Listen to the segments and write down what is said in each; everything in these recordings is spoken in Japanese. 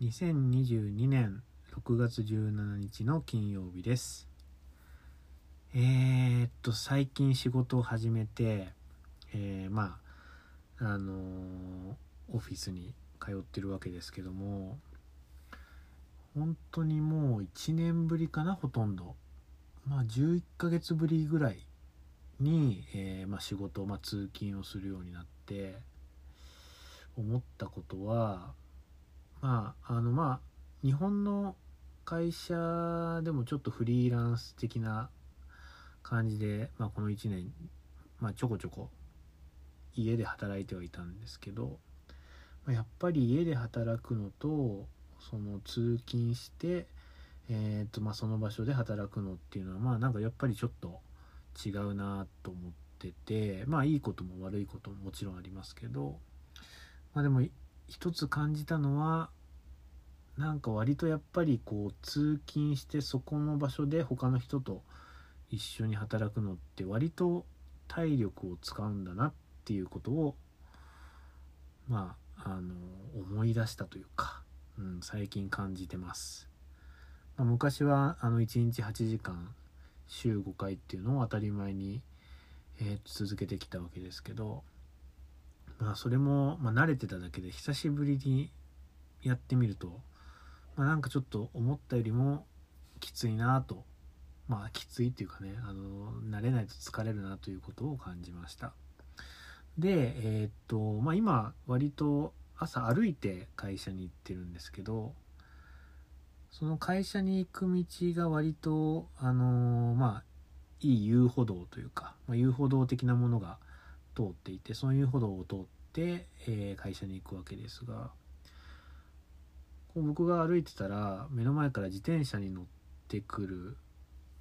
2022年6月17日の金曜日です。えー、っと最近仕事を始めてえー、まああのー、オフィスに通ってるわけですけども本当にもう1年ぶりかなほとんど。まあ11ヶ月ぶりぐらいに、えー、まあ、仕事、まあ、通勤をするようになって思ったことはまああのまあ日本の会社でもちょっとフリーランス的な感じで、まあ、この1年、まあ、ちょこちょこ家で働いてはいたんですけど、まあ、やっぱり家で働くのとその通勤して、えーとまあ、その場所で働くのっていうのはまあなんかやっぱりちょっと違うなと思っててまあいいことも悪いことももちろんありますけどまあでも一つ感じたのはなんか割とやっぱりこう通勤してそこの場所で他の人と一緒に働くのって割と体力を使うんだなっていうことをまああの思い出したというか、うん、最近感じてます。まあ、昔はあの1日8時間週5回っていうのを当たり前に、えー、続けてきたわけですけどまあそれも、まあ、慣れてただけで久しぶりにやってみると、まあ、なんかちょっと思ったよりもきついなとまあきついっていうかねあの慣れないと疲れるなということを感じました。でえー、っとまあ今割と朝歩いて会社に行ってるんですけどその会社に行く道が割とあのまあいい遊歩道というか、まあ、遊歩道的なものが通っていてその遊歩道を通って、えー、会社に行くわけですがこう僕が歩いてたら目の前から自転車に乗ってくる、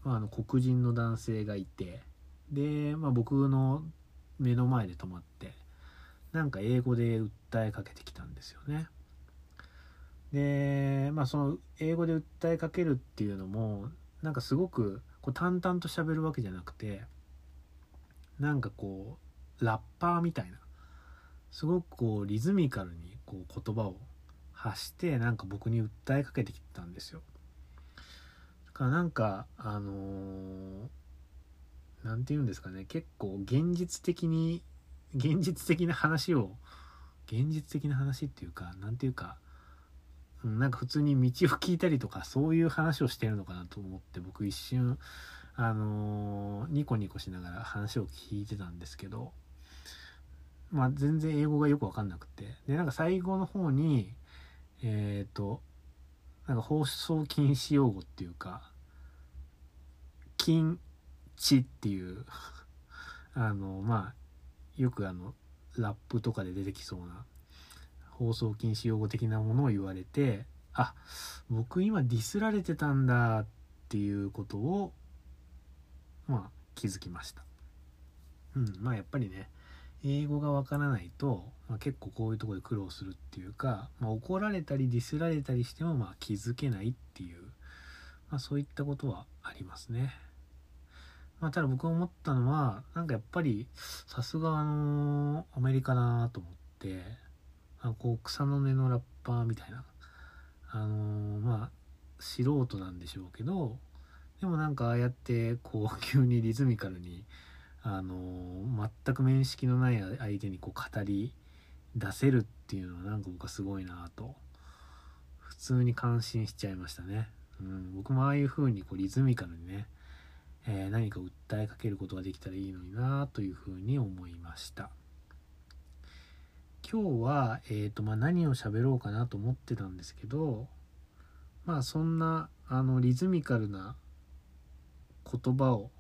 まあ、あの黒人の男性がいてで、まあ、僕の目の前で止まってなんか英語で訴えかけてきたんですよね。でまあその英語で訴えかけるっていうのもなんかすごくこう淡々と喋るわけじゃなくてなんかこうラッパーみたいな。すごくこうリズミカルにこう言葉を発してなんか僕に訴えかけてきたんですよ。だからなんかあの何、ー、て言うんですかね。結構現実的に現実的な話を現実的な話っていうか何て言うかなんか普通に道を聞いたりとかそういう話をしてるのかなと思って僕一瞬あのー、ニコニコしながら話を聞いてたんですけど。まあ全然英語がよく分かんなくて。でなんか最後の方にえっ、ー、となんか放送禁止用語っていうか禁止っていう あのまあよくあのラップとかで出てきそうな放送禁止用語的なものを言われてあ僕今ディスられてたんだっていうことをまあ気づきました。うんまあやっぱりね英語がわからないと、まあ、結構こういうとこで苦労するっていうか、まあ、怒られたりディスられたりしてもまあ気づけないっていう、まあ、そういったことはありますね。まあ、ただ僕思ったのはなんかやっぱりさすがあのアメリカだなと思ってあこう草の根のラッパーみたいなあのー、まあ素人なんでしょうけどでもなんかああやってこう急にリズミカルにあの、全く面識のない相手にこう語り出せるっていうのはなんか僕はすごいなと普通に感心しちゃいましたね。うん、僕もああいう風にこうリズミカルにね、えー、何か訴えかけることができたらいいのになという風に思いました。今日は、えーとまあ、何を喋ろうかなと思ってたんですけどまあそんなあのリズミカルな言葉を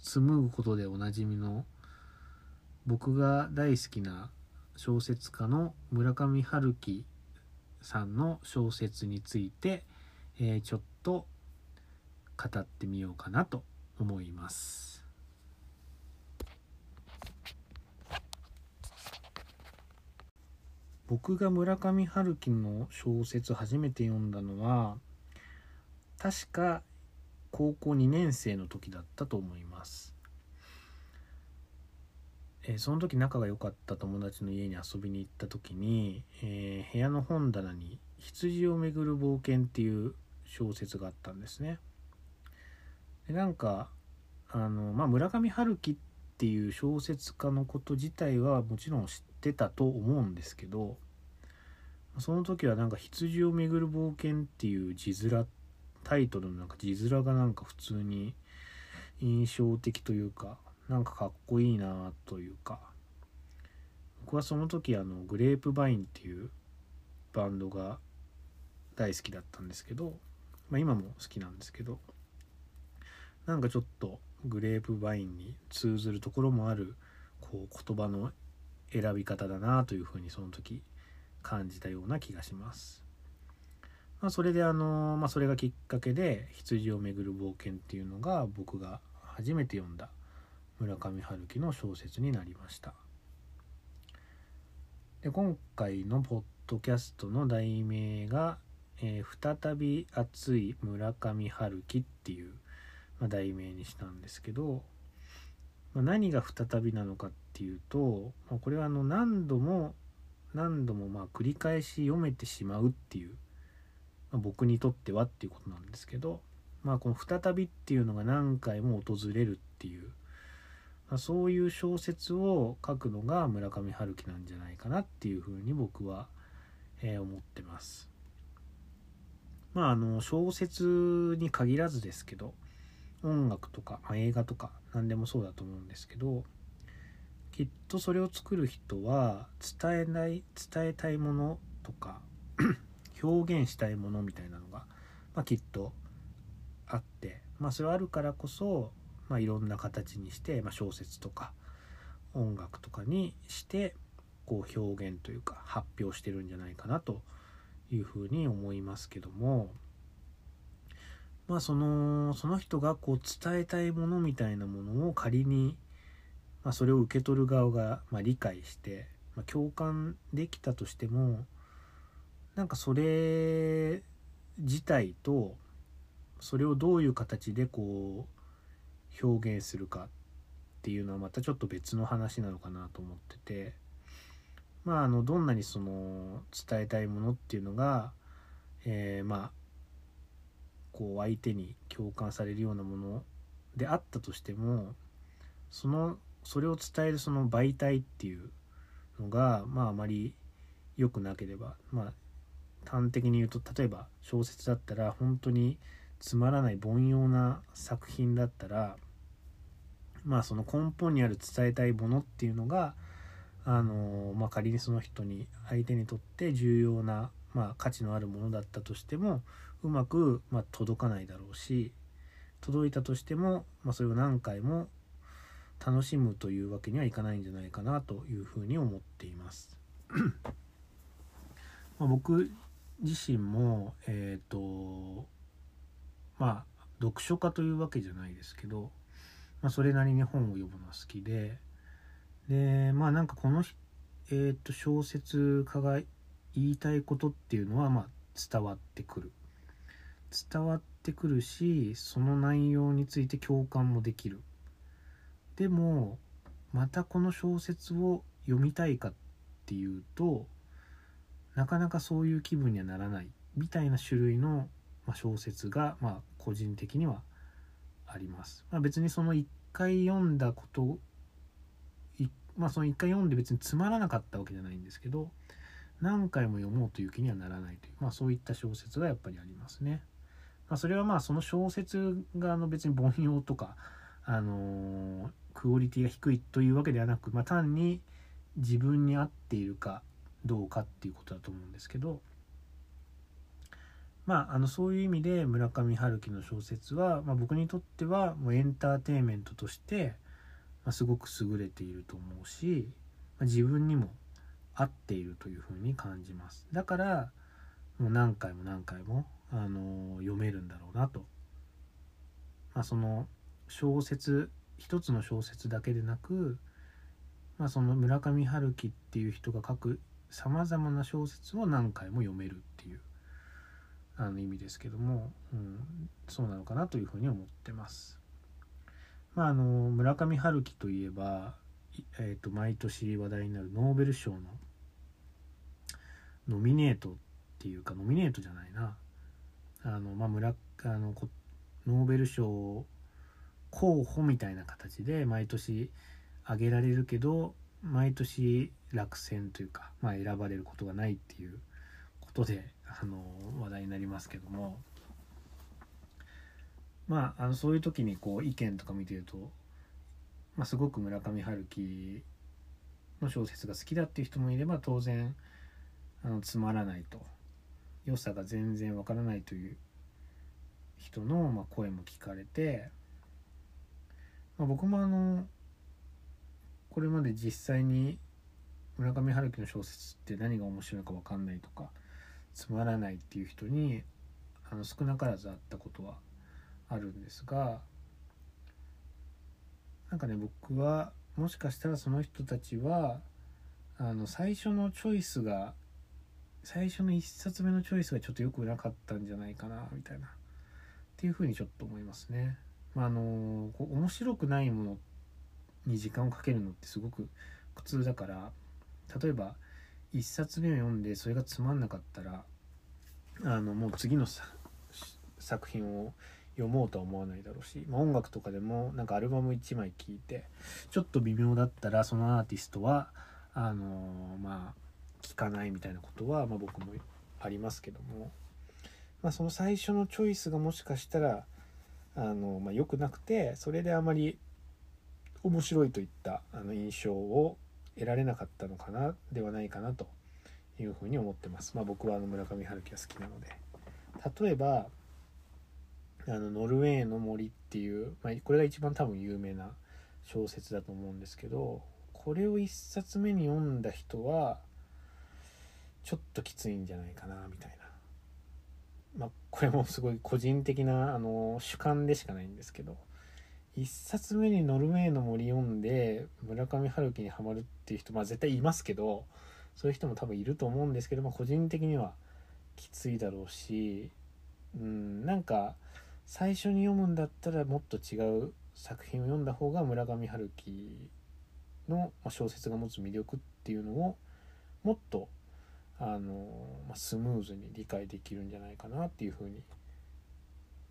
紡ぐことでおなじみの僕が大好きな小説家の村上春樹さんの小説について、えー、ちょっと語ってみようかなと思います。僕が村上春樹の小説初めて読んだのは確か高校2年生の時だったと思います、えー、その時仲が良かった友達の家に遊びに行った時に、えー、部屋の本棚に「羊をめぐる冒険」っていう小説があったんですね。でなんかあの、まあ、村上春樹っていう小説家のこと自体はもちろん知ってたと思うんですけどその時はなんか「羊をめぐる冒険」っていう字面ってタイトルのなんか字面がなんか普通に印象的というかなんかかっこいいなというか僕はその時あのグレープバインっていうバンドが大好きだったんですけど、まあ、今も好きなんですけどなんかちょっとグレープバインに通ずるところもあるこう言葉の選び方だなというふうにその時感じたような気がします。まあ、それであの、まあ、それがきっかけで「羊をめぐる冒険」っていうのが僕が初めて読んだ村上春樹の小説になりました。で今回のポッドキャストの題名が「えー、再び熱い村上春樹」っていう、まあ、題名にしたんですけど、まあ、何が再びなのかっていうと、まあ、これはあの何度も何度もまあ繰り返し読めてしまうっていう、まあ、僕にとってはっていうことなんですけど、まあ、この「再び」っていうのが何回も訪れるっていう、まあ、そういう小説を書くのが村上春樹なんじゃないかなっていうふうに僕は、えー、思ってます。まああの小説に限らずですけど音楽とか、まあ、映画とか何でもそうだと思うんですけどきっとそれを作る人は伝えない伝えたいものとか表現したいものみたいなのが、まあ、きっとあって、まあ、それはあるからこそ、まあ、いろんな形にして、まあ、小説とか音楽とかにしてこう表現というか発表してるんじゃないかなというふうに思いますけどもまあそのその人がこう伝えたいものみたいなものを仮にまあ、それを受け取る側が、ま、理解して、ま、共感できたとしてもなんかそれ自体とそれをどういう形でこう表現するかっていうのはまたちょっと別の話なのかなと思ってて。まああのどんなにその伝えたいものっていうのが、え、まあこう相手に共感されるようなものであったとしてもそのそれを伝えるその媒体っていうのがまああまり良くなければまあ端的に言うと例えば小説だったら本当につまらない凡庸な作品だったらまあその根本にある伝えたいものっていうのがあのまあ仮にその人に相手にとって重要な、まあ、価値のあるものだったとしてもうまく、まあ、届かないだろうし届いたとしても、まあ、それを何回も楽しむというわけにはいかないんじゃないかなというふうに思っています。ま僕自身もえっ、ー、とまあ読書家というわけじゃないですけど、まあ、それなりに本を読むのは好きででまあなんかこの、えー、と小説家が言いたいことっていうのはまあ伝わってくる。伝わってくるしその内容について共感もできる。でもまたこの小説を読みたいかっていうとなかなかそういう気分にはならないみたいな種類の小説がま個人的にはあります。まあ、別にその一回読んだことまあその一回読んで別につまらなかったわけじゃないんですけど何回も読もうという気にはならないという、まあ、そういった小説がやっぱりありますね。まあ、それはまあその小説があの別に凡庸とかあのクオリティが低いというわけではなく、まあ、単に自分に合っているかどうかっていうことだと思うんですけどまああのそういう意味で村上春樹の小説は、まあ、僕にとってはもうエンターテインメントとして、まあ、すごく優れていると思うし、まあ、自分にも合っているというふうに感じます。だからもう何回も何回も、あの読めるんだろうなと、まあ、その小説一つの小説だけでなく、まあ、その村上春樹っていう人が書くさまざまな小説を何回も読めるっていうあの意味ですけども、うん、そうなのかなというふうに思ってます。まあ、あの村上春樹といえば、えーと、毎年話題になるノーベル賞のノミネートっていうかノミネートじゃないなあの、まあ、村あのノーベル賞候補みたいな形で毎年挙げられるけど毎年落選というか、まあ、選ばれることがないっていうことであの話題になりますけども。まああのそういう時にこう意見とか見てると、まあ、すごく村上春樹の小説が好きだっていう人もいれば当然あのつまらないと。良さが全然わからないという人の、まあ、声も聞かれて、まあ、僕もあのこれまで実際に村上春樹の小説って何が面白いか分かんないとかつまらないっていう人にあの少なからず会ったことはあるんですがなんかね僕はもしかしたらその人たちはあの最初のチョイスが最初の1冊目のチョイスがちょっと良くなかったんじゃないかなみたいなっていうふうにちょっと思いますね。まあ、あの面白くないものに時間をかけるのってすごく苦痛だから例えば1冊目を読んでそれがつまんなかったらあのもう次の作品を読もうとは思わないだろうし、まあ、音楽とかでもなんかアルバム1枚聴いてちょっと微妙だったらそのアーティストはあのまあ聴かないみたいなことは、まあ、僕もありますけども、まあ、その最初のチョイスがもしかしたらあの、まあ、良くなくてそれであまり面白いといったあの印象を得られなかったのかなではないかなというふうに思ってます。まあ、僕はあの村上春樹が好きなので例えばあのノルウェーの森っていう、まあ、これが一番多分有名な小説だと思うんですけどこれを1冊目に読んだ人はちょっときついんじゃないかなみたいな。まあ、これもすごい個人的なあの主観でしかないんですけど1冊目に「ノルウェーの森」読んで村上春樹にはまるっていう人まあ絶対いますけどそういう人も多分いると思うんですけど、ま、個人的にはきついだろうしうんなんか最初に読むんだったらもっと違う作品を読んだ方が村上春樹の小説が持つ魅力っていうのをもっとあのスムーズに理解できるんじゃないかなっていうふうに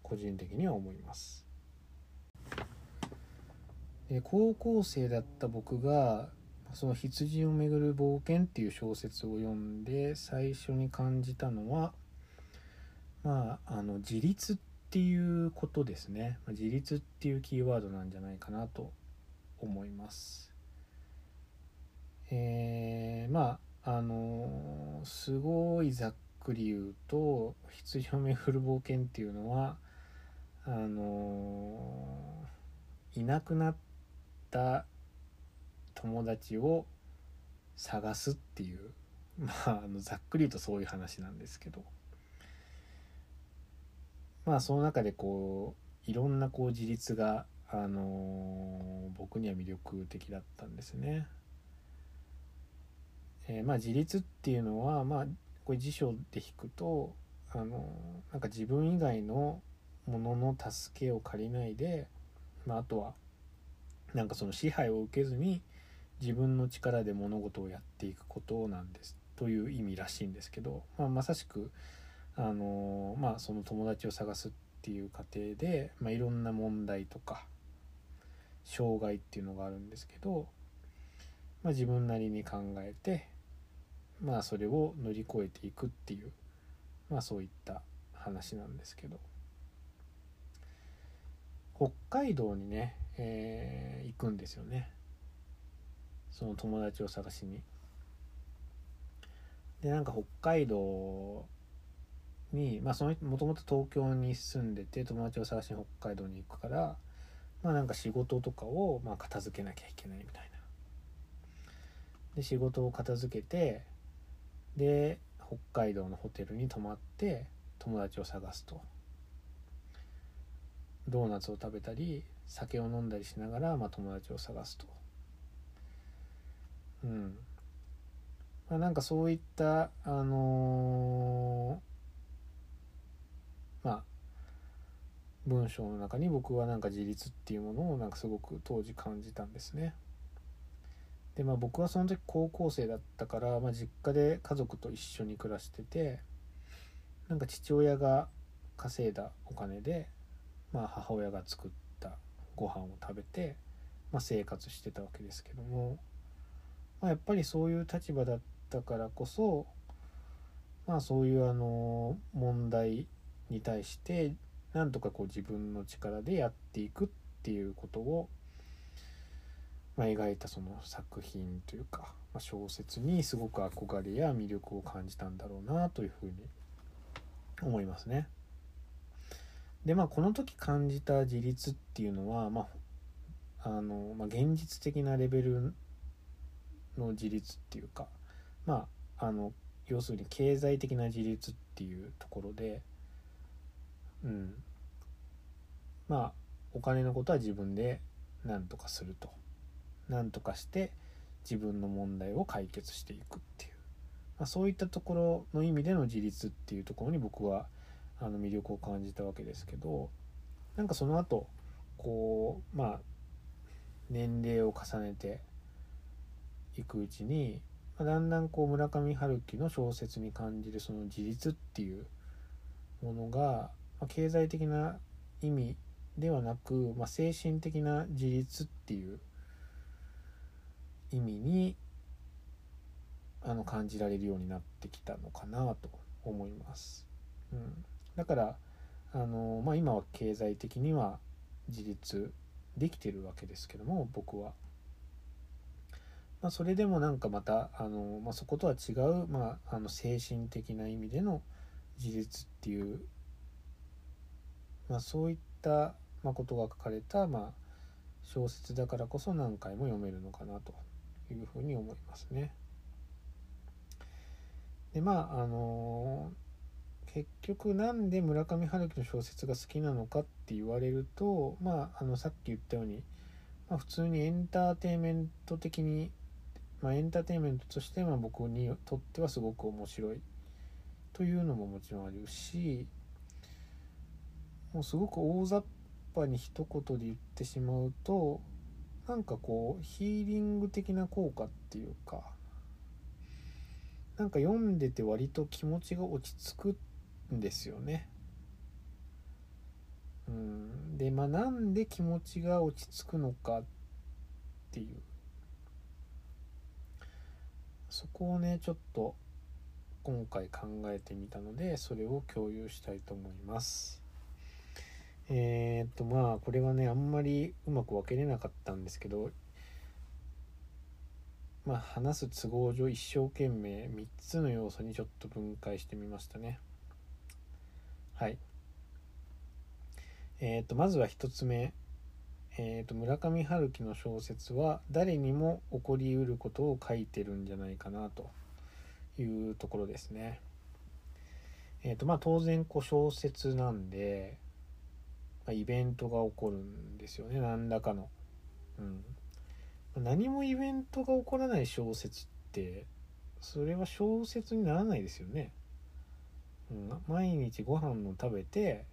個人的には思います。で高校生だった僕がその羊をめぐる冒険っていう小説を読んで最初に感じたのはまああの自立っていうことですね。自立っていうキーワードなんじゃないかなと思います。えー、まああのすごいざっくり言うと羊をめぐる冒険っていうのはあのいなくなってた友達を探すっていうまああのざっくり言うとそういう話なんですけどまあその中でこういろんなこう自立があの僕には魅力的だったんですね。えー、まあ自立っていうのはまあこれ辞書で引くとあのなんか自分以外のものの助けを借りないで、まあ、あとはなんかその支配を受けずに自分の力で物事をやっていくことなんですという意味らしいんですけど、まあ、まさしくあのまあその友達を探すっていう過程で、まあ、いろんな問題とか障害っていうのがあるんですけど、まあ、自分なりに考えてまあそれを乗り越えていくっていうまあそういった話なんですけど。北海道にね、えー、行くんですよねその友達を探しに。でなんか北海道にまあそのもともと東京に住んでて友達を探しに北海道に行くからまあなんか仕事とかをまあ片付けなきゃいけないみたいな。で仕事を片付けてで北海道のホテルに泊まって友達を探すとドーナツを食べたり酒を飲んだりしながら、まあ、友達を探すとうんまあなんかそういったあのー、まあ文章の中に僕はなんか自立っていうものをなんかすごく当時感じたんですね。でまあ僕はその時高校生だったから、まあ、実家で家族と一緒に暮らしててなんか父親が稼いだお金で、まあ、母親が作ったご飯を食べて、まあ、生活してたわけですけども、まあ、やっぱりそういう立場だったからこそまあそういうあの問題に対してなんとかこう自分の力でやっていくっていうことを、まあ、描いたその作品というか、まあ、小説にすごく憧れや魅力を感じたんだろうなというふうに思いますね。でまあこの時感じた自立っていうのは、まあのまあ、現実的なレベルの自立っていうかまああの要するに経済的な自立っていうところでうん。まあお金のことは自分で何とかすると。何とかして自分の問題を解決していくっていう、まあ、そういったところの意味での自立っていうところに僕はあの魅力を感じたわけですけどなんかその後こうまあ年齢を重ねていくうちに、まあ、だんだんこう村上春樹の小説に感じるその自立っていうものが、まあ、経済的な意味ではなく、まあ、精神的な自立っていう意味にあの感じられるようになってきたのかなと思います。うん、だからあの、まあ、今は経済的には自立できてるわけですけども僕は。まあ、それでもなんかまたあの、まあ、そことは違う、まあ、あの精神的な意味での自立っていう、まあ、そういったまことが書かれた、まあ、小説だからこそ何回も読めるのかなというふうに思いますね。でまああのー、結局なんで村上春樹の小説が好きなのかって言われると、まあ、あのさっき言ったように、まあ、普通にエンターテインメント的に、まあ、エンターテインメントとしては僕にとってはすごく面白い。というのももちろんあるしもうすごく大雑ぱに一言で言ってしまうとなんかこうヒーリング的な効果っていうかなんか読んでて割と気持ちが落ち着くんですよね。うん、でまあなんで気持ちが落ち着くのかっていうそこをねちょっと今回考えてみたのでそれを共有したいと思います。えー、っとまあこれはねあんまりうまく分けれなかったんですけどまあ話す都合上一生懸命3つの要素にちょっと分解してみましたねはいえー、とまずは1つ目えー、と村上春樹の小説は誰にも起こりうることを書いてるんじゃないかなというところですね。え、ー、とまあ当然こう小説なんでまあ、イベントが起こるんですよね何らかの。うん、何もイベントが起こらない小説ってそれは小説にならないですよね。毎日ご飯を食べて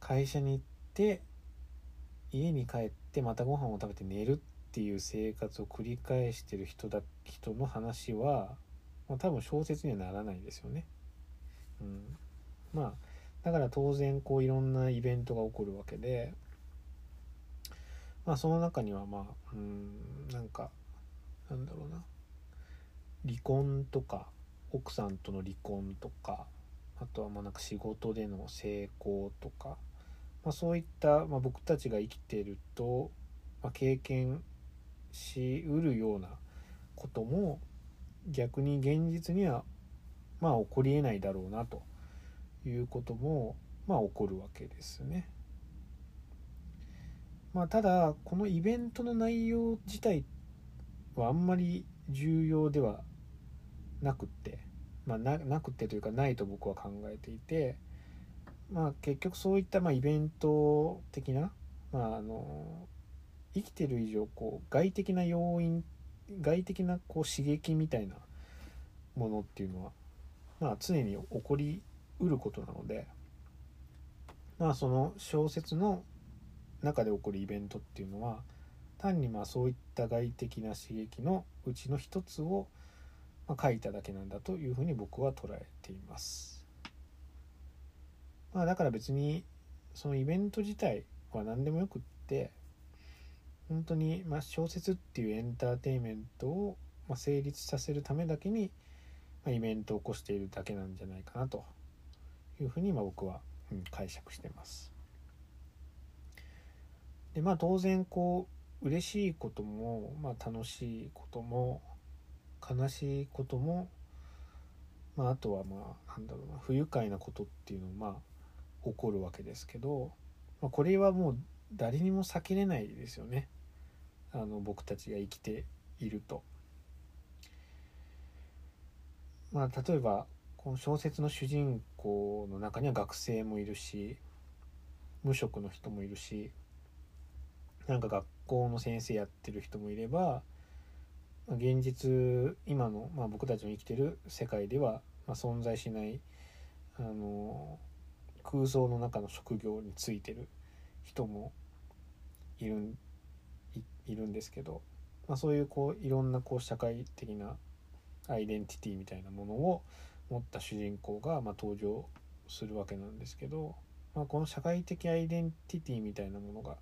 会社に行って家に帰ってまたご飯を食べて寝るっていう生活を繰り返してる人だ人の話は、まあ、多分小説にはならないですよね。うん、まあだから当然こういろんなイベントが起こるわけでまあその中にはまあうんなんかなんだろうな離婚とか奥さんとの離婚とかあとはまあなんか仕事での成功とか、まあ、そういった、まあ、僕たちが生きてると、まあ、経験しうるようなことも逆に現実にはまあ起こりえないだろうなということもまあ起こるわけですね。まあ、ただこのイベントの内容自体はあんまり重要ではなくって、まあ、なくってというかないと僕は考えていて、まあ、結局そういったまあイベント的な、まあ、あの生きてる以上こう外的な要因外的なこう刺激みたいなものっていうのは、まあ、常に起こりうることなのでまあその小説の中で起こるイベントっていうのは単にまあそういった外的な刺激のうちの一つをまあ、書いただけなんだというふうに僕は捉えています。まあ、だから別にそのイベント自体は何でもよくって本当にま小説っていうエンターテインメントをま成立させるためだけにまイベントを起こしているだけなんじゃないかなというふうにま僕は、うん、解釈してます。でまあ当然こう嬉しいことも、まあ、楽しいことも悲しいことも、まあ、あとはまあなんだろうな不愉快なことっていうのもまあ起こるわけですけど、まあ、これはもう誰にも避けれないですよねあの僕たちが生きていると。まあ例えばこの小説の主人公の中には学生もいるし無職の人もいるしなんか学校の先生やってる人もいれば現実今の、まあ、僕たちの生きてる世界では、まあ、存在しないあの空想の中の職業についてる人もいるいるんですけど、まあ、そういうこういろんなこう社会的なアイデンティティみたいなものを持った主人公がまあ登場するわけなんですけど、まあ、この社会的アイデンティティみたいなものが、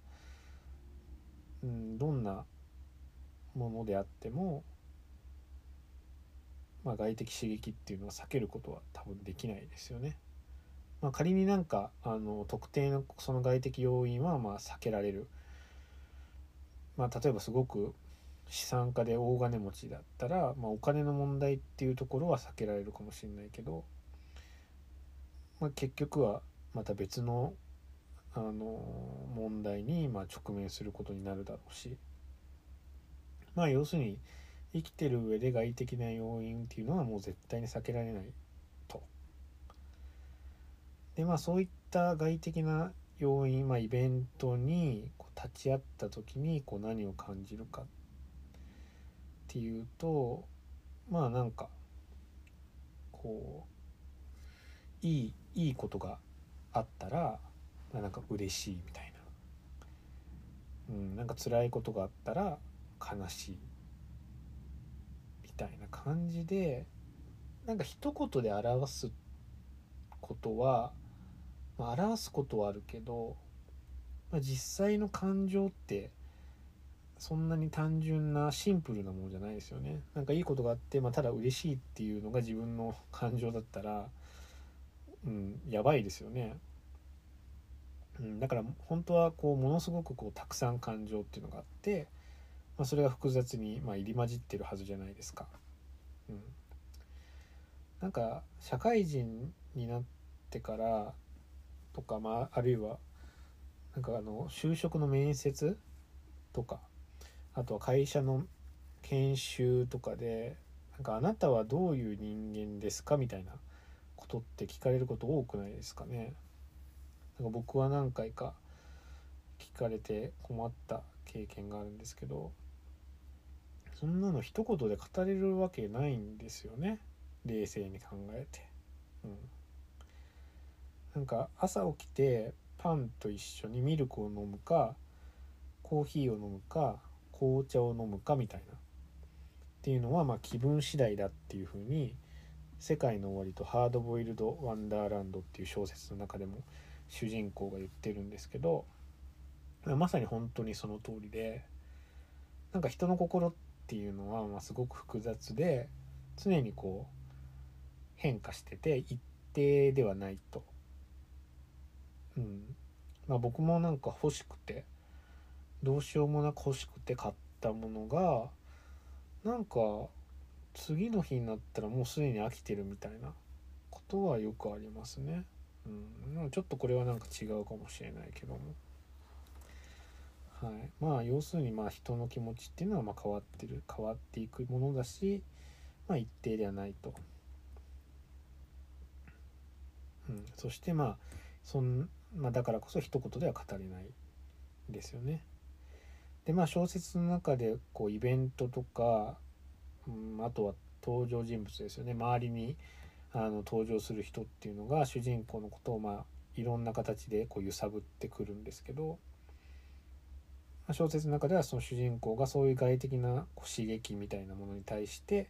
うん、どんなものであっても、まあ、外的刺激っていうのは避けることは多分できないですよね。まあ、仮になんかあの特定のその外的要因はまあ避けられる。まあ、例えばすごく資産家で大金持ちだったら、まあ、お金の問題っていうところは避けられるかもしれないけど、まあ、結局はまた別のあの問題にま直面することになるだろうし。まあ要するに生きてる上で外的な要因っていうのはもう絶対に避けられないと。でまあそういった外的な要因、まあ、イベントにこう立ち会った時にこう何を感じるかっていうとまあなんかこういいいいことがあったら、まあ、なんか嬉しいみたいな、うん、なんか辛いことがあったら悲しいみたいな感じでなんか一言で表すことは、まあ、表すことはあるけど、まあ、実際の感情ってそんなに単純なシンプルなものじゃないですよね。なんかいいことがあって、まあ、ただ嬉しいっていうのが自分の感情だったら、うん、やばいですよね。うん、だから本当はこうものすごくこうたくさん感情っていうのがあってまあ、それが複雑に、まあ、入り混じってるはずじゃないですか。うん、なんか社会人になってからとか、まあ、あるいはなんかあの就職の面接とかあとは会社の研修とかでなんかあなたはどういう人間ですか？みたいなことって聞かれること多くないですかね。なんか僕は何回か聞かれて困った経験があるんですけどそんなの一言で語れるわけないんですよね。冷静に考えて。うん。なんか朝起きてパンと一緒にミルクを飲むかコーヒーを飲むか紅茶を飲むかみたいな。っていうのはまあ気分次第だっていうふうに「世界の終わり」と「ハードボイルド・ワンダーランド」っていう小説の中でも主人公が言ってるんですけどまさに本当にその通りでなんか人の心っっていうのは、まあ、すごく複雑で常にこう変化してて一定ではないと。うんまあ、僕もなんか欲しくてどうしようもなく欲しくて買ったものがなんか次の日になったらもうすでに飽きてるみたいなことはよくありますね。うん、ちょっとこれはなんか違うかもしれないけども。はい、まあ要するにまあ人の気持ちっていうのはま変わってる変わっていくものだし、まあ、一定ではないと。うん、そしてまあそん、まあ、だからこそ一言では語れないですよね。でまあ小説の中でこうイベントとか、うん、あとは登場人物ですよね周りにあの登場する人っていうのが主人公のことをまあいろんな形でこう揺さぶってくるんですけど小説の中ではその主人公がそういう外的な刺激みたいなものに対して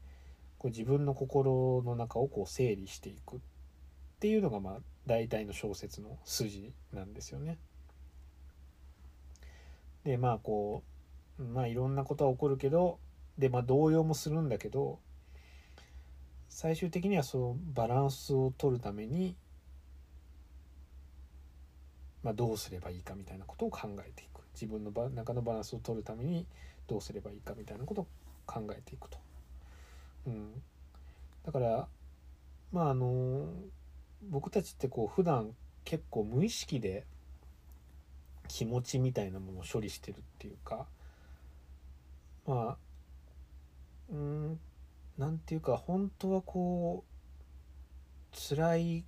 こう自分の心の中をこう整理していくっていうのがまあ大体の小説の筋なんですよね。でまあこうまあいろんなことは起こるけどでまあ動揺もするんだけど最終的にはそのバランスを取るために、まあ、どうすればいいかみたいなことを考えていく自分の中のバランスを取るためにどうすればいいかみたいなことを考えていくと。うん、だからまああの僕たちってこう普段結構無意識で気持ちみたいなものを処理してるっていうかまあうんなんていうか本当はこう辛い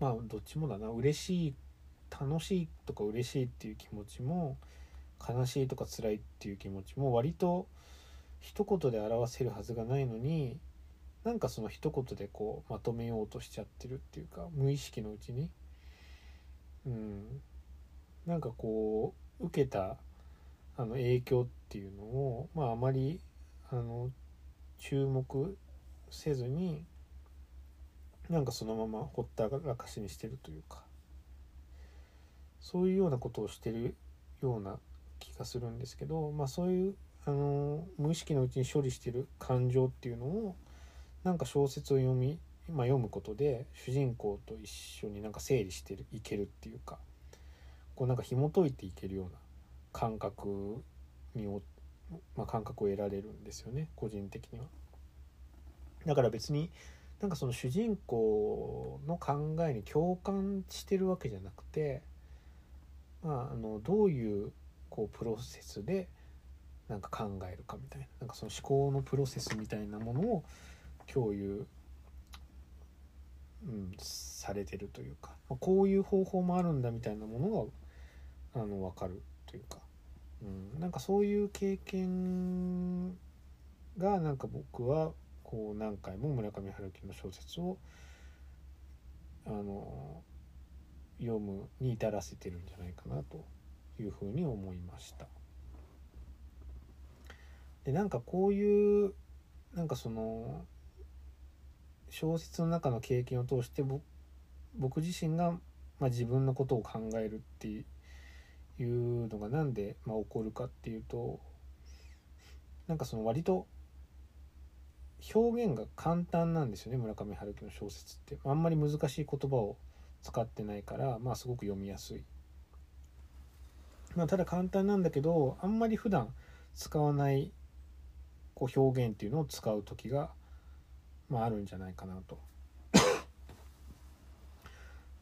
まあどっちもだな。嬉しい楽しいとか嬉しいっていう気持ちも悲しいとか辛いっていう気持ちも割と一言で表せるはずがないのになんかその一言でこうまとめようとしちゃってるっていうか無意識のうちに。うん。なんかこう受けたあの影響っていうのをまああまりあの注目せずになんかそのままほったらかしにしてるというかそういうようなことをしてるような気がするんですけどまあそういうあの無意識のうちに処理してる感情っていうのをなんか小説を読み、まあ、読むことで主人公と一緒になんか整理してるいけるっていうかこうなんか紐解いていけるような感覚にまあ、感覚を得られるんですよね個人的には。だから別になんかその主人公の考えに共感してるわけじゃなくて、まあ、あのどういうこうプロセスでなんか考えるかみたいななんかその思考のプロセスみたいなものを共有、うん、されてるというかまこういう方法もあるんだみたいなものがあの分かるというかうん、なんかそういう経験がなんか僕はこう何回も村上春樹の小説をあの読むに至らせてるんじゃないかなというふうに思いました。でなんかこういうなんかその小説の中の経験を通して僕自身が、まあ、自分のことを考えるっていうのが何で、まあ、起こるかっていうとなんかその割と表現が簡単なんですよね村上春樹の小説って。あんまり難しい言葉を使ってないからまあすごく読みやすい、まあ、ただ簡単なんだけどあんまり普段使わないこう表現っていうのを使う時が、まあ、あるんじゃないかなと。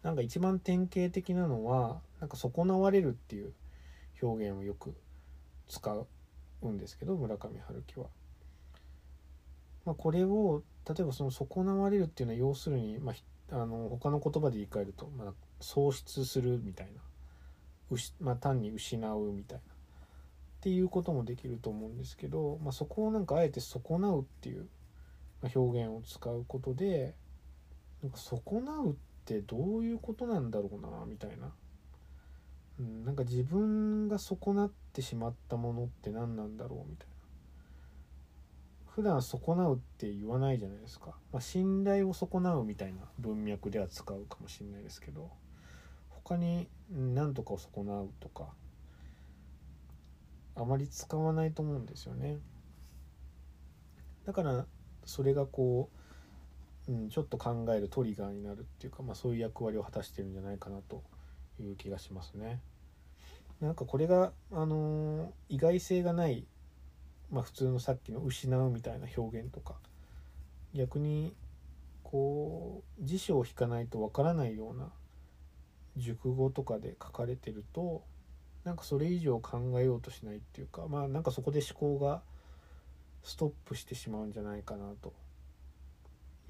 なんか一番典型的なのはなんか損なわれるっていう表現をよく使うんですけど村上春樹は。まあ、これを例えばその損なわれるっていうのは要するに、まあ、あの他の言葉で言い換えると、まあ、喪失するみたいな、まあ、単に失うみたいな。っていうこともできると思うんですけど、まあ、そこをなんかあえて損なうっていう表現を使うことでなんか損なうってどういうことなんだろうなみたいな。うん、なんか自分が損なってしまったものって何なんだろうみたいな。普段損なうって言わないじゃないですか、まあ、信頼を損なうみたいな文脈では使うかもしれないですけど他に何とかを損なうとかあまり使わないと思うんですよねだからそれがこう、うん、ちょっと考えるトリガーになるっていうか、まあ、そういう役割を果たしてるんじゃないかなという気がしますね。なんかこれが、あのー、意外性がない、まあ、普通のさっきの「失う」みたいな表現とか逆にこう辞書を引かないとわからないような熟語とかで書かれてるとなんかそれ以上考えようとしないっていうかまあなんかそこで思考がストップしてしまうんじゃないかなと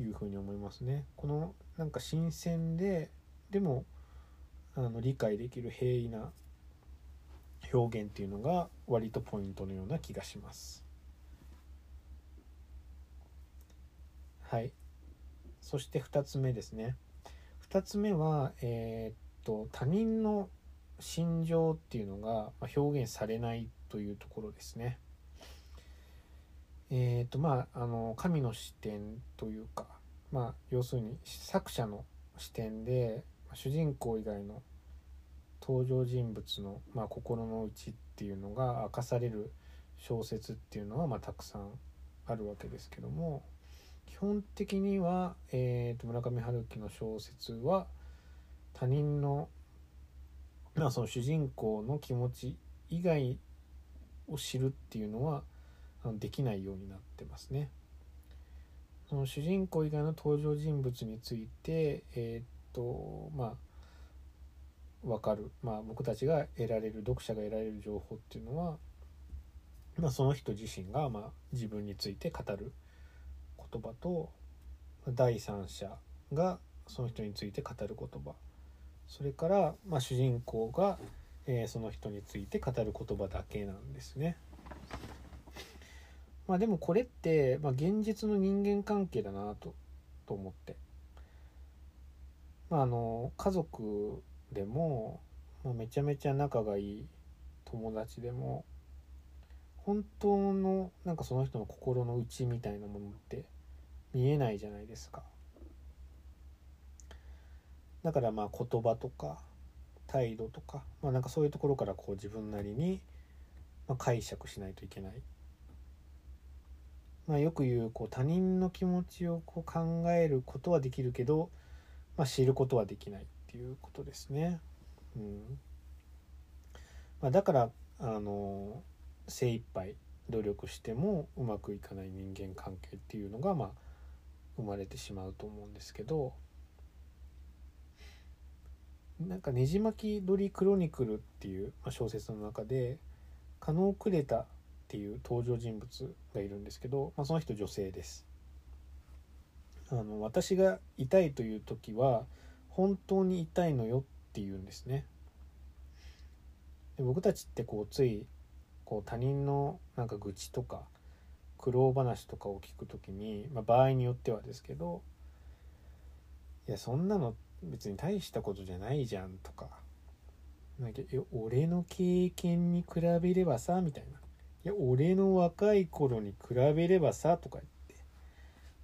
いうふうに思いますね。このなんか新鮮ででもあの理解できる平易な表現っていうのが割とポイントのような気がします。はい。そして2つ目ですね。2つ目は、えー、っと他人の心情っていうのが表現されないというところですね。えっ、とまああの神の視点というかまあ要するに作者の視点で主人公以外の登場人物の、まあ、心の内っていうのが明かされる小説っていうのは、まあ、たくさんあるわけですけども基本的には、えー、と村上春樹の小説は他人の,、まあその主人公の気持ち以外を知るっていうのはできないようになってますね。その主人公以外の登場人物についてえっ、とまあ分かる、まあ、僕たちが得られる読者が得られる情報っていうのは、まあ、その人自身がまあ自分について語る言葉と第三者がその人について語る言葉それから、まあ、主人公が、え、その人について語る言葉だけなんですね。まあでもこれって、まあ、現実の人間関係だなとと思って。まあ、あの家族でも、まあ、めちゃめちゃ仲がいい友達でも本当のなんかその人の心の内みたいなものって見えないじゃないですか。だからまあ言葉とか態度とか、まあ、なんかそういうところからこう自分なりに解釈しないといけない、まあ、よく言うこう他人の気持ちをこう考えることはできるけど、まあ、知ることはできない。っていうことですね。うんまあ、だからあの精一杯努力してもうまくいかない人間関係っていうのがまあ生まれてしまうと思うんですけどなんか「ねじ巻き鳥クロニクル」っていう小説の中で加納クレタっていう登場人物がいるんですけど、まあ、その人女性です。あの私が痛いという時は本当に痛いのよって言うんですね。で僕たちってこうついこう他人のなんか愚痴とか苦労話とかを聞く時に、まあ、場合によってはですけどいやそんなの別に大したことじゃないじゃんとかなんか俺の経験に比べればさみたいな。いや俺の若い頃に比べればさとか言って。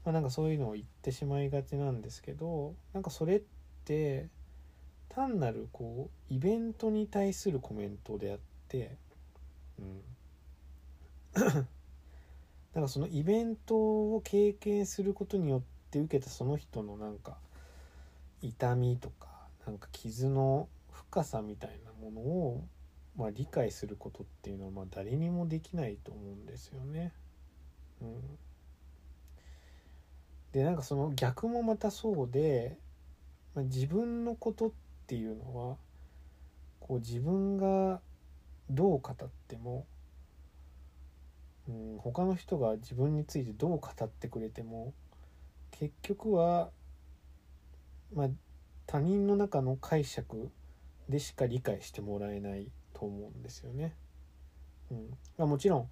まあなんかそういうのを言ってしまいがちなんですけどなんかそれってって単なるこうイベントに対するコメントであって、うん、だからそのイベントを経験することによって受けたその人のなんか痛みとかなんか傷の深さみたいなものを、まあ、理解することっていうのはまあ誰にもできないと思うんですよね。うん、でなんかその逆もまたそうでま、自分のことっていうのはこう自分がどう語っても、うん、他の人が自分についてどう語ってくれても結局は、まあ、他人の中の解釈でしか理解してもらえないと思うんですよね。うんまあ、もちろん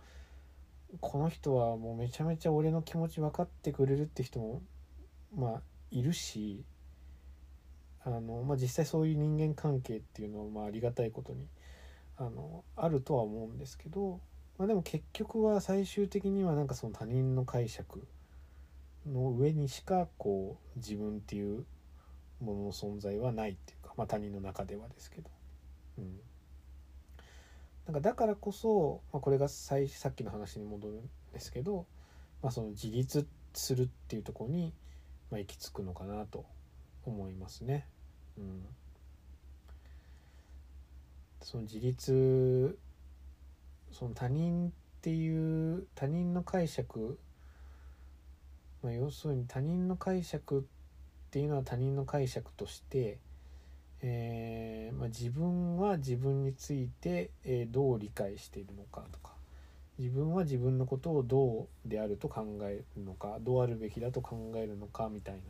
この人はもうめちゃめちゃ俺の気持ち分かってくれるって人もまあいるしあの、まあ、実際そういう人間関係っていうのはまあありがたいことにあのあるとは思うんですけど、まあ、でも結局は最終的にはなんかその他人の解釈の上にしかこう自分っていうものの存在はないっていうか、まあ、他人の中ではですけど、うん、なんかだからこそ、まあ、これがささっきの話に戻るんですけど、まあ、その自立するっていうとこに、まあ、行き着くのかなと思いますね。うん、その自立その他人っていう他人の解釈、まあ、要するに他人の解釈っていうのは他人の解釈として、えーまあ、自分は自分について、えー、どう理解しているのかとか自分は自分のことをどうであると考えるのかどうあるべきだと考えるのかみたいな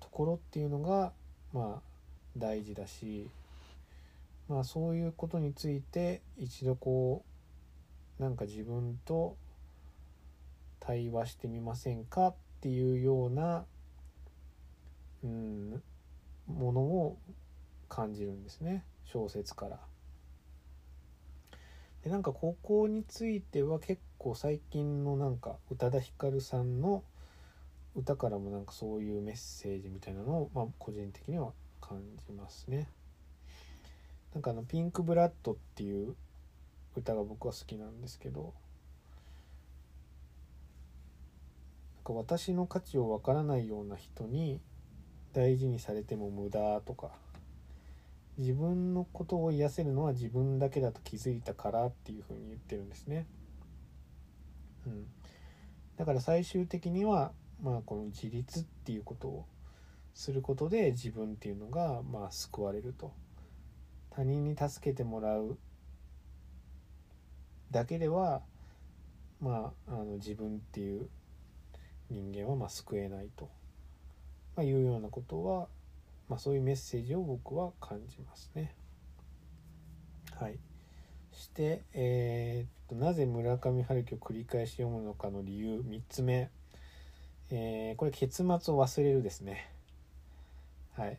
ところっていうのがまあ大事だしまあそういうことについて一度こうなんか自分と対話してみませんかっていうような、うん、ものを感じるんですね小説から。でなんかここについては結構最近のなんか宇多田ヒカルさんの歌からもなんかそういうメッセージみたいなのを、まあ、個人的には感じますね。なんかあの「ピンクブラッド」っていう歌が僕は好きなんですけどなんか私の価値をわからないような人に大事にされても無駄とか自分のことを癒せるのは自分だけだと気づいたからっていうふうに言ってるんですね。うん、だから最終的にはまあこの自立っていうことをすることで自分っていうのがまあ救われると他人に助けてもらうだけではまああの自分っていう人間はまあ救えないと、まあ、いうようなことは、まあ、そういうメッセージを僕は感じますね。はい。して、えー、っとなぜ村上春樹を繰り返し読むのかの理由3つ目。えー、これ結末を忘れるですねはい。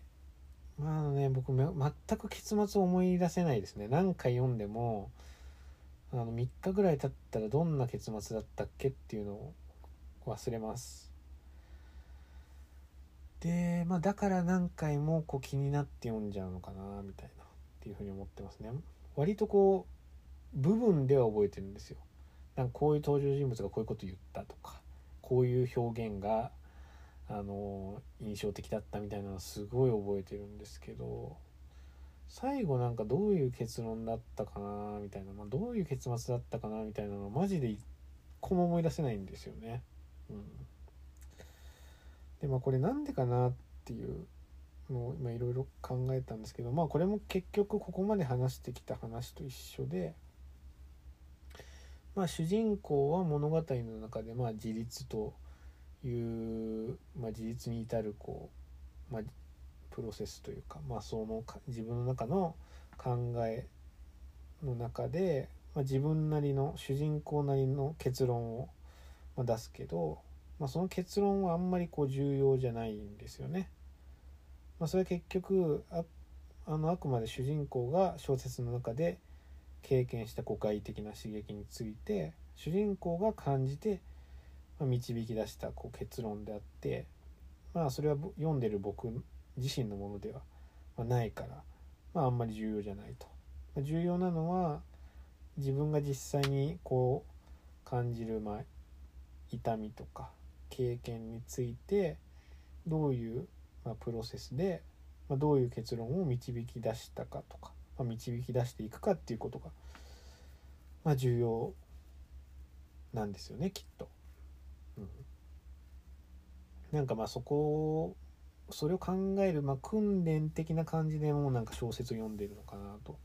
まあね僕全く結末を思い出せないですね。何回読んでもあの3日ぐらい経ったらどんな結末だったっけっていうのを忘れます。でまあだから何回もこう気になって読んじゃうのかなみたいなっていうふうに思ってますね。割とこう部分では覚えてるんですよ。なんかこういう登場人物がこういうこと言ったとかこういう表現があの印象的だったみたいなのすごい覚えてるんですけど最後なんかどういう結論だったかなみたいな、まあ、どういう結末だったかなみたいなのマジで一個も思い出せないんですよね。うん、でまあこれなんでかなっていうのを今いろいろ考えたんですけどまあこれも結局ここまで話してきた話と一緒でまあ、主人公は物語の中でまあ自立という、まあ、自立に至るこう、まあ、プロセスというか、まあ、その自分の中の考えの中で、まあ、自分なりの主人公なりの結論を出すけど、まあ、その結論はあんまりこう重要じゃないんですよね。まあ、それは結局ああのあくまで主人公が小説の中で経験した誤解的な刺激について主人公が感じて、導き出したこう結論であってまあそれは読んでる僕自身のものでは、ないから、まあ、あんまり重要じゃないと。重要なのは自分が実際にこう感じる、まあ、痛みとか経験についてどういう、まプロセスで、まどういう結論を導き出したかとかまあ、導き出していくかっていうことが、まあ、重要なんですよねきっと。なんかまあそこそれを考える、まあ、訓練的な感じでもうなんか小説を読んでるのかなと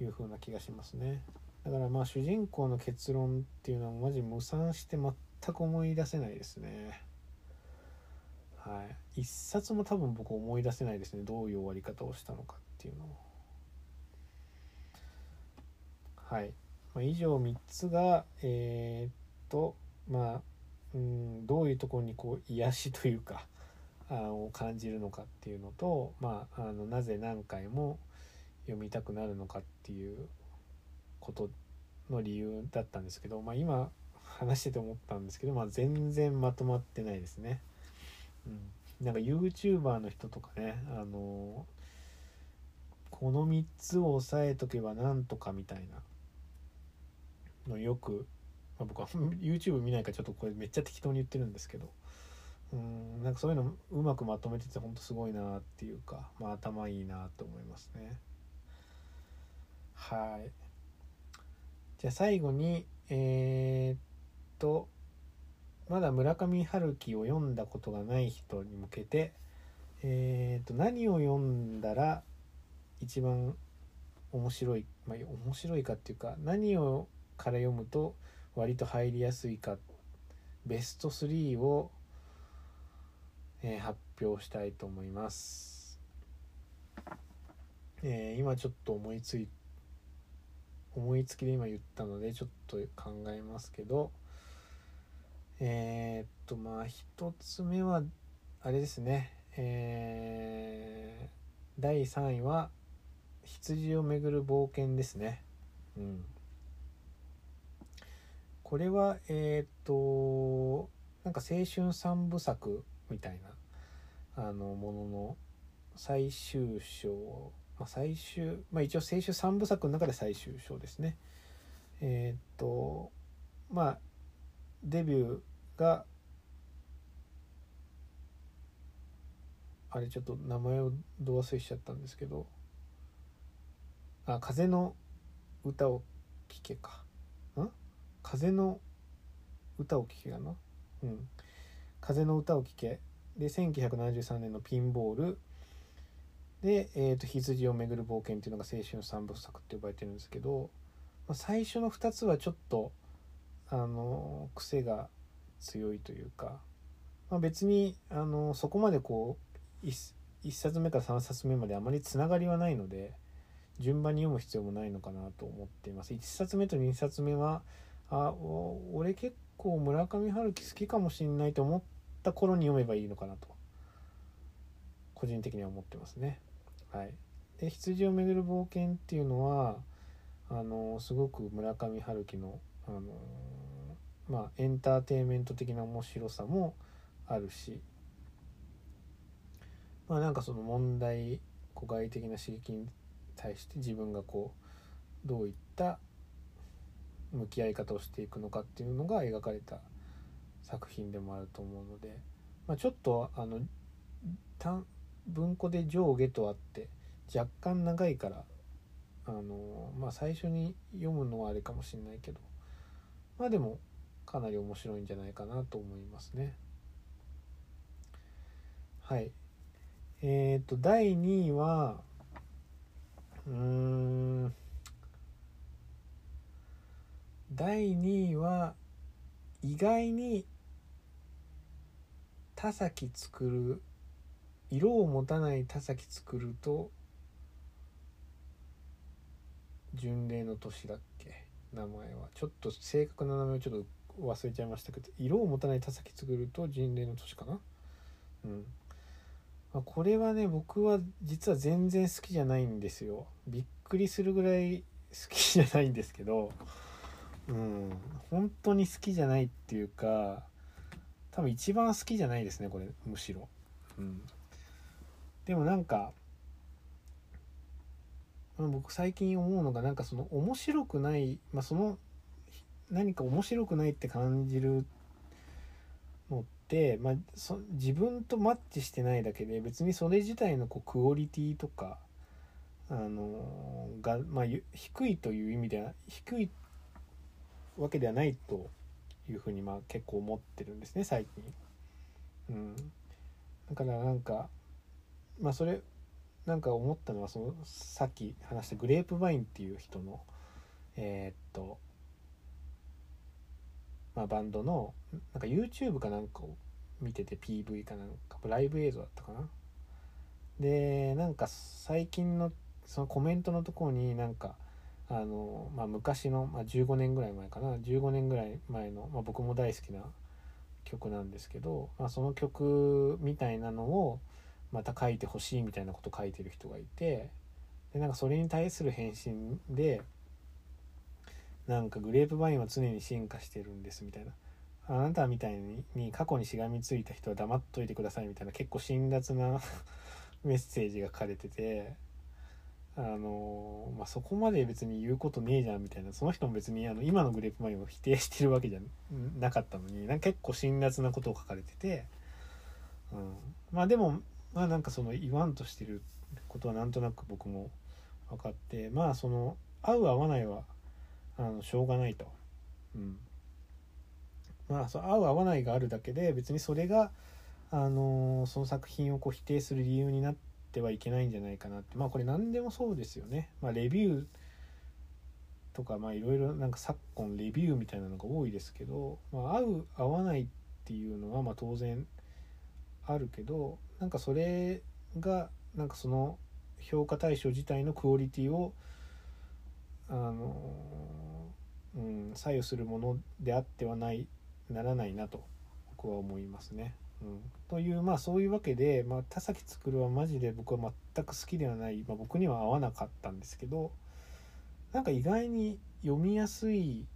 いうふうな気がしますね。だからまあ主人公の結論っていうのはマジ無賛して全く思い出せないですね。はい。一冊も多分僕思い出せないですね。どういう終わり方をしたのかっていうのを。はい、まあ、以上3つがえー、っとまあうんどういうところにこう癒しというかあを感じるのかっていうのと、まあ、あのなぜ何回も読みたくなるのかっていうことの理由だったんですけど、まあ、今話してて思ったんですけど、まあ、全然まとまってないですね。うん、なんか YouTuber の人とかねあのこの3つを押さえとけばなんとかみたいなのよく、まあ、僕は YouTube 見ないからちょっとこれめっちゃ適当に言ってるんですけど。うんなんかそういうのうまくまとめててほんとすごいなっていうか、まあ、頭いいなと思いますね。はい。じゃあ最後にえー、っとまだ村上春樹を読んだことがない人に向けてえー、っと何を読んだら一番面白い、まあ、面白いかっていうか何をから読むと割と入りやすいかベスト3を、えー、発表したいと思います、えー、今ちょっと思いつい思いつきで今言ったのでちょっと考えますけどえー、っとまあ一つ目はあれですね。えー、第3位は羊をめぐる冒険ですね。うん。これはえっ、となんか青春三部作みたいなあのものの最終章、まあ、最終まあ一応青春三部作の中で最終章ですね。えっ、とまあデビューがあれちょっと名前をど忘れしちゃったんですけど。あ風の歌を聴けか。風の歌を聴けかな。うん。風の歌を聴け。で1973年のピンボール。で、えーと「羊をめぐる冒険」っていうのが青春三部作って呼ばれてるんですけど、まあ、最初の2つはちょっとあの癖が強いというか、まあ、別にあのそこまでこう 1, 1冊目から3冊目まであまりつながりはないので順番に読む必要もないのかなと思っています。1冊目と2冊目はあ俺結構村上春樹好きかもしんないと思った頃に読めばいいのかなと。個人的には思ってますね。はい。で羊をめぐる冒険っていうのはあのすごく村上春樹のあのまあエンターテインメント的な面白さもあるしまあなんかその問題古外的な刺激に対して自分がこうどういった向き合い方をしていくのかっていうのが描かれた作品でもあると思うので、まあ、ちょっとあの単文庫で上下とあって若干長いからあのまあ最初に読むのはあれかもしれないけどまあでもかなり面白いんじゃないかなと思いますね。はいえっ、ー、と第2位はうーん第2位は意外に田崎作る色を持たない田崎作ると巡礼の年だっけ？名前はちょっと正確な名前をちょっと忘れちゃいましたけど色を持たない田崎作ると巡礼の年かな？うん。まあ、これはね僕は実は全然好きじゃないんですよ。びっくりするぐらい好きじゃないんですけどうん。本当に好きじゃないっていうか多分一番好きじゃないですねこれむしろ。うん。でもなんか僕最近思うのがなんかその面白くない、まあ、その何か面白くないって感じるのって、まあ、そ自分とマッチしてないだけで別にそれ自体のこうクオリティとか、あのー、が、まあ、低いという意味では低いわけではないというふうにまあ結構思ってるんですね最近。うん、だからなんかまあそれなんか思ったのはそのさっき話したグレープバインっていう人のえー、っとまあ、バンドのなんか YouTube かなんかを見てて PV かなんかライブ映像だったかなでなんか最近のそのコメントのところになんかあの、まあ、昔の、まあ、15年ぐらい前かな。15年ぐらい前の、まあ、僕も大好きな曲なんですけど、まあ、その曲みたいなのをまた書いてほしいみたいなこと書いてる人がいてでなんかそれに対する返信でなんかグレープバインは常に進化してるんですみたいな。あなたみたいに過去にしがみついた人は黙っといてくださいみたいな結構辛辣な メッセージが書かれててあのまあ、そこまで別に言うことねえじゃんみたいな。その人も別にあの今のグレープマインを否定してるわけじゃなかったのに。なんか結構辛辣なことを書かれてて、うん、まあでもまあなんかその言わんとしてることはなんとなく僕も分かって。まあその合う合わないはあのしょうがないと。うん。まあ、そう合う合わないがあるだけで別にそれが、あの、その作品をこう否定する理由になっててはいけないんじゃないかなってまあこれ何でもそうですよね。まあ、レビューとかまあいろいろなんか昨今レビューみたいなのが多いですけど、まあ、合う合わないっていうのはまあ当然あるけどなんかそれがなんかその評価対象自体のクオリティをあのうん、左右するものであってはないならないなと僕は思いますね。というまあそういうわけで、まあ、田崎るはマジで僕は全く好きではない、まあ、僕には合わなかったんですけどなんか意外に読みやすい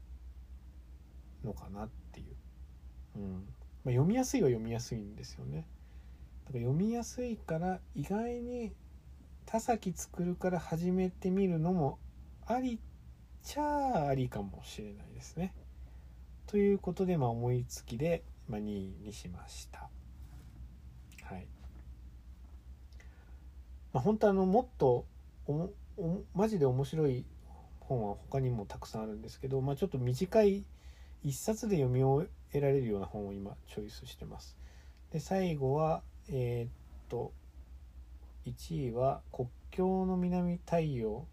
のかなっていう、うん。まあ、読みやすいは読みやすいんですよね。だから読みやすいから意外に田崎作るから始めてみるのもありっちゃありかもしれないですね。ということで、まあ、思いつきで、まあ、2位にしました。はいまあ本当あのもっとおおマジで面白い本は他にもたくさんあるんですけど、まあ、ちょっと短い一冊で読み終えられるような本を今チョイスしてます。で最後はえー、っと1位は「国境の南太陽」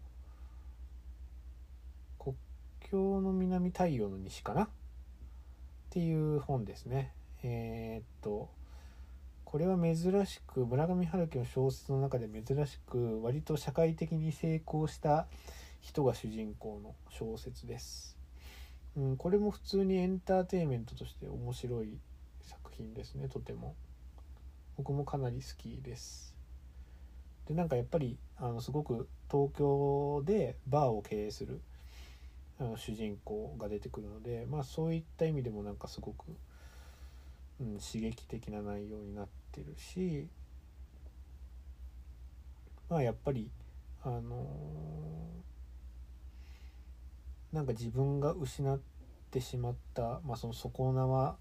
国境の南太陽の西かな？っていう本ですね。えー、っとこれは珍しく村上春樹の小説の中で珍しく割と社会的に成功した人が主人公の小説です。うん、これも普通にエンターテインメントとして面白い作品ですねとても僕もかなり好きですでなんかやっぱりあのすごく東京でバーを経営するあの主人公が出てくるのでまあそういった意味でもなんかすごく、うん、刺激的な内容になっててるしまあやっぱりあのーなんか自分が失ってしまった、まあ、その損なわ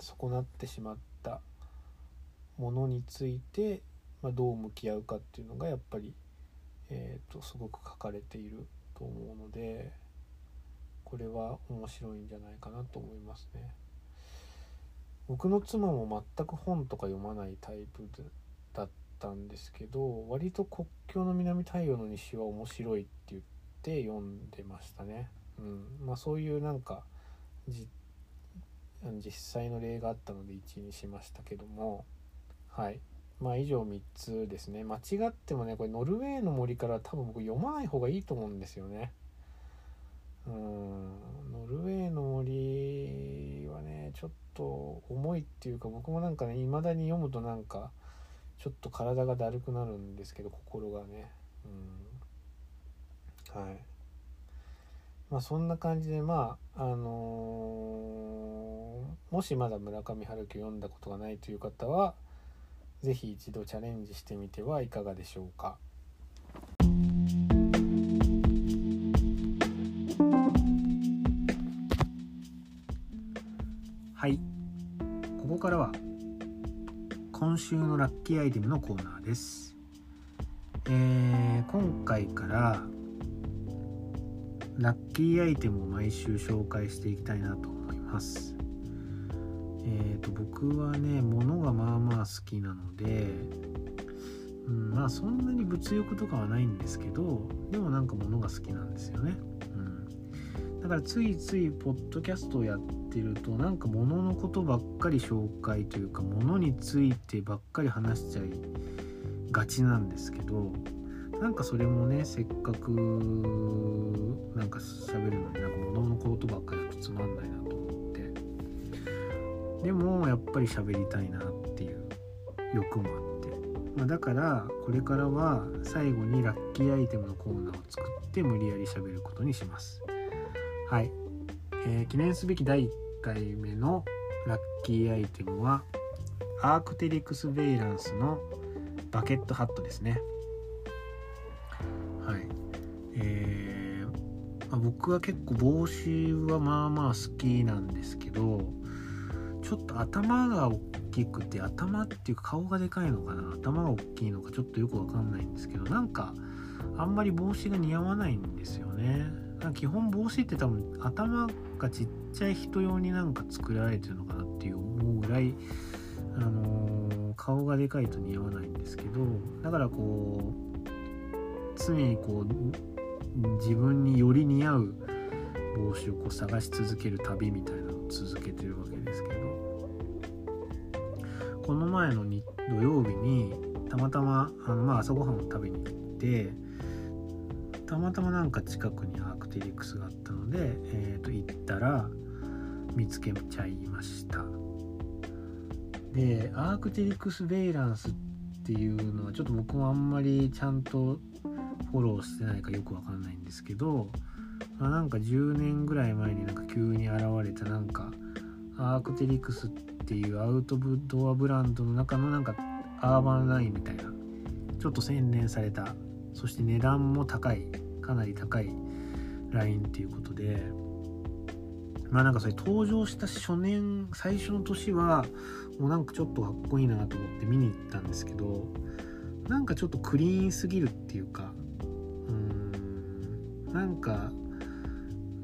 損なってしまったものについて、まあ、どう向き合うかっていうのがやっぱり、えーと、すごく書かれていると思うのでこれは面白いんじゃないかなと思いますね。僕の妻も全く本とか読まないタイプだったんですけど割と国境の南太陽の西は面白いって言って読んでましたね。うん。まあ、そういうなんか実際の例があったので1にしましたけども。はい。まあ以上3つですね。間違ってもねこれノルウェーの森から多分僕読まない方がいいと思うんですよね。うん。ノルウェーの森はねちょっと重いっていうか僕もなんかね未だに読むとなんかちょっと体がだるくなるんですけど心がね。うん。はい。まあそんな感じでまああのー、もしまだ村上春樹を読んだことがないという方は是非一度チャレンジしてみてはいかがでしょうか。はいここからは今週のラッキーアイテムのコーナーです。えー、今回からラッキーアイテムを毎週紹介していきたいなと思います。えーと、僕はね物がまあまあ好きなので、うん、まあそんなに物欲とかはないんですけどでもなんか物が好きなんですよね。うん、だからついついポッドキャストをやってるとなんか物のことばっかり紹介というか物についてばっかり話しちゃいがちなんですけどなんかそれもねせっかくなんか喋るのになんか物のことばっかりだとつまんないなと思って。でもやっぱり喋りたいなっていう欲もあって、まあ、だからこれからは最後にラッキーアイテムのコーナーを作って無理やり喋ることにします。はい、えー、記念すべき第1回目のラッキーアイテムはアークテリクス・ベイランスのバケットハットですね。はい。えー、まあ、僕は結構帽子はまあまあ好きなんですけどちょっと頭が大きくて頭っていうか顔がでかいのかな。頭が大きいのかちょっとよくわかんないんですけどなんかあんまり帽子が似合わないんですよね。基本帽子って多分頭がちっちゃ人用になんか作られてるのかなっていう思うぐらいあのー、顔がでかいと似合わないんですけどだからこう常にこう自分により似合う帽子をこう探し続ける旅みたいなのを続けてるわけですけどこの前の土曜日にたまたまあの、まあ、朝ごはんを食べに行ってたまたまなんか近くにアークテリクスがあったので、えー、と行ったら見つけちゃいました。でアークテリクス・ベイランスっていうのはちょっと僕もあんまりちゃんとフォローしてないかよくわかんないんですけどまあ、なんか10年ぐらい前になんか急に現れたなんかアークテリクスっていうアウトドアブランドの中のなんかアーバンラインみたいなちょっと洗練されたそして値段も高いかなり高いラインっていうことでまあなんかそれ登場した初年最初の年はもうなんかちょっとかっこいいなと思って見に行ったんですけどなんかちょっとクリーンすぎるっていうかうんなんか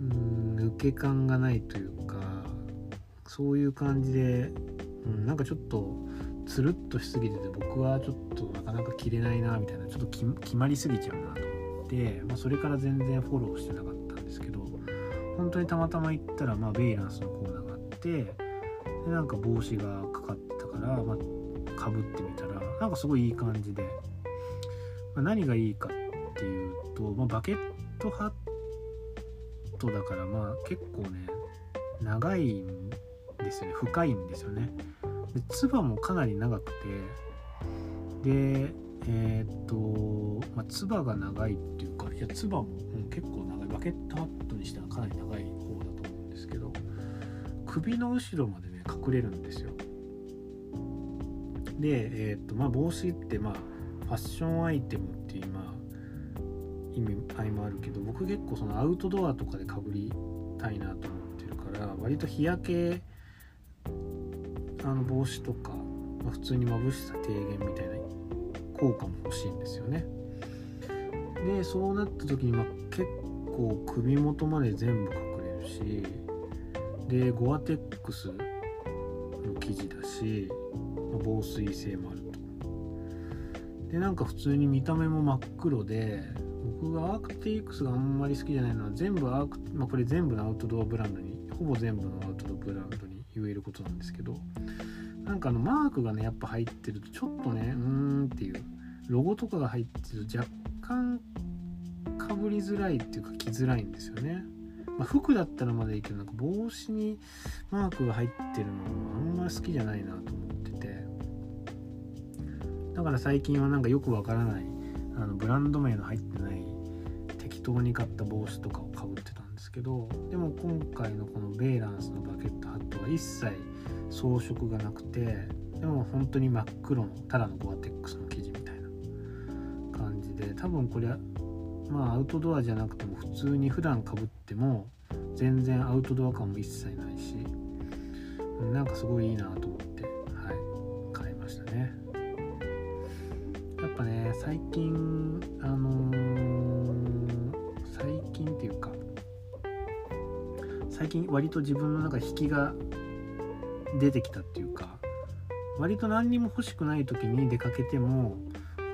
うん抜け感がないというかそういう感じで、うん、なんかちょっとつるっとしすぎてて僕はちょっとなかなか着れないなみたいなちょっと決まりすぎちゃうなと思って、まあ、それから全然フォローしてなかった当にたまたま行ったら、まあ、ベイランスのコーナーがあってでなんか帽子がかかってたから、まあ、かぶってみたらなんかすごいいい感じで、まあ、何がいいかっていうと、まあ、バケットハットだからまあ結構ね長いんですよね。深いんですよね。で唾もかなり長くてでえー、っと、まあ、唾が長いっていうかいや唾も、うん、結構長いバケットハットにしてはかなり長い方だと思うんですけど首の後ろまでね隠れるんですよ。でえー、っとまあ帽子ってまあファッションアイテムっていうまあ意味合いもあるけど僕結構そのアウトドアとかでかぶりたいなと思ってるから割と日焼けあの帽子とか、まあ、普通に眩しさ低減みたいな効果も欲しいんですよね。でそうなった時に、まあ、結構首元まで全部隠れるしでゴアテックスの生地だし、防水性もあると。でなんか普通に見た目も真っ黒で僕がアークティクスがあんまり好きじゃないのは全部アーク、まあ、これ全部のアウトドアブランドにほぼ全部のアウトドアブランドに言えることなんですけどなんかあのマークがねやっぱ入ってるとちょっとねうーんっていうロゴとかが入ってると若干かぶりづらいっていうか着づらいんですよね、まあ、服だったらまだいいけどなんか帽子にマークが入ってるのあんまり好きじゃないなと思ってて。だから最近はなんかよくわからないあのブランド名の入ってない適当に買った帽子とかをかぶってたんですけどでも今回のこのベイランスのバケットハットは一切装飾がなくてでも本当に真っ黒のただのゴアテックスの生地みたいな感じで多分これはまあアウトドアじゃなくても普通に普段かぶっても全然アウトドア感も一切ないしなんかすごいいいなと思ってはい買いましたね。やっぱね最近あのー、最近っていうか最近割と自分の中引きが出てきたっていうか割と何にも欲しくない時に出かけても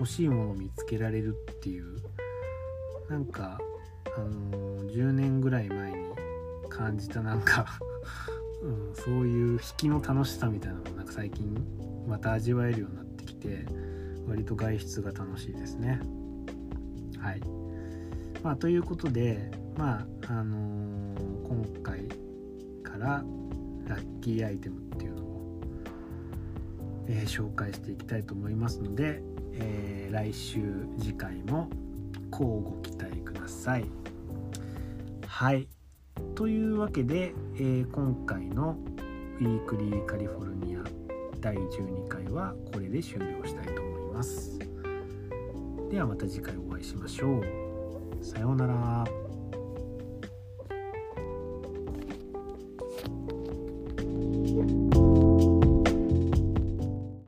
欲しいものを見つけられるっていうなんかあのー、10年ぐらい前に感じたなんか うん、そういう引きの楽しさみたいなのをなんか最近また味わえるようになってきて割と外出が楽しいですね。はい。まあということでまああのー、今回からラッキーアイテムっていうのを、えー、紹介していきたいと思いますので、えー、来週次回もこうご期待ください。はいというわけで、えー、今回のウィークリーカリフォルニア第12回はこれで終了したいと思います。ではまた次回お会いしましょう。さようなら。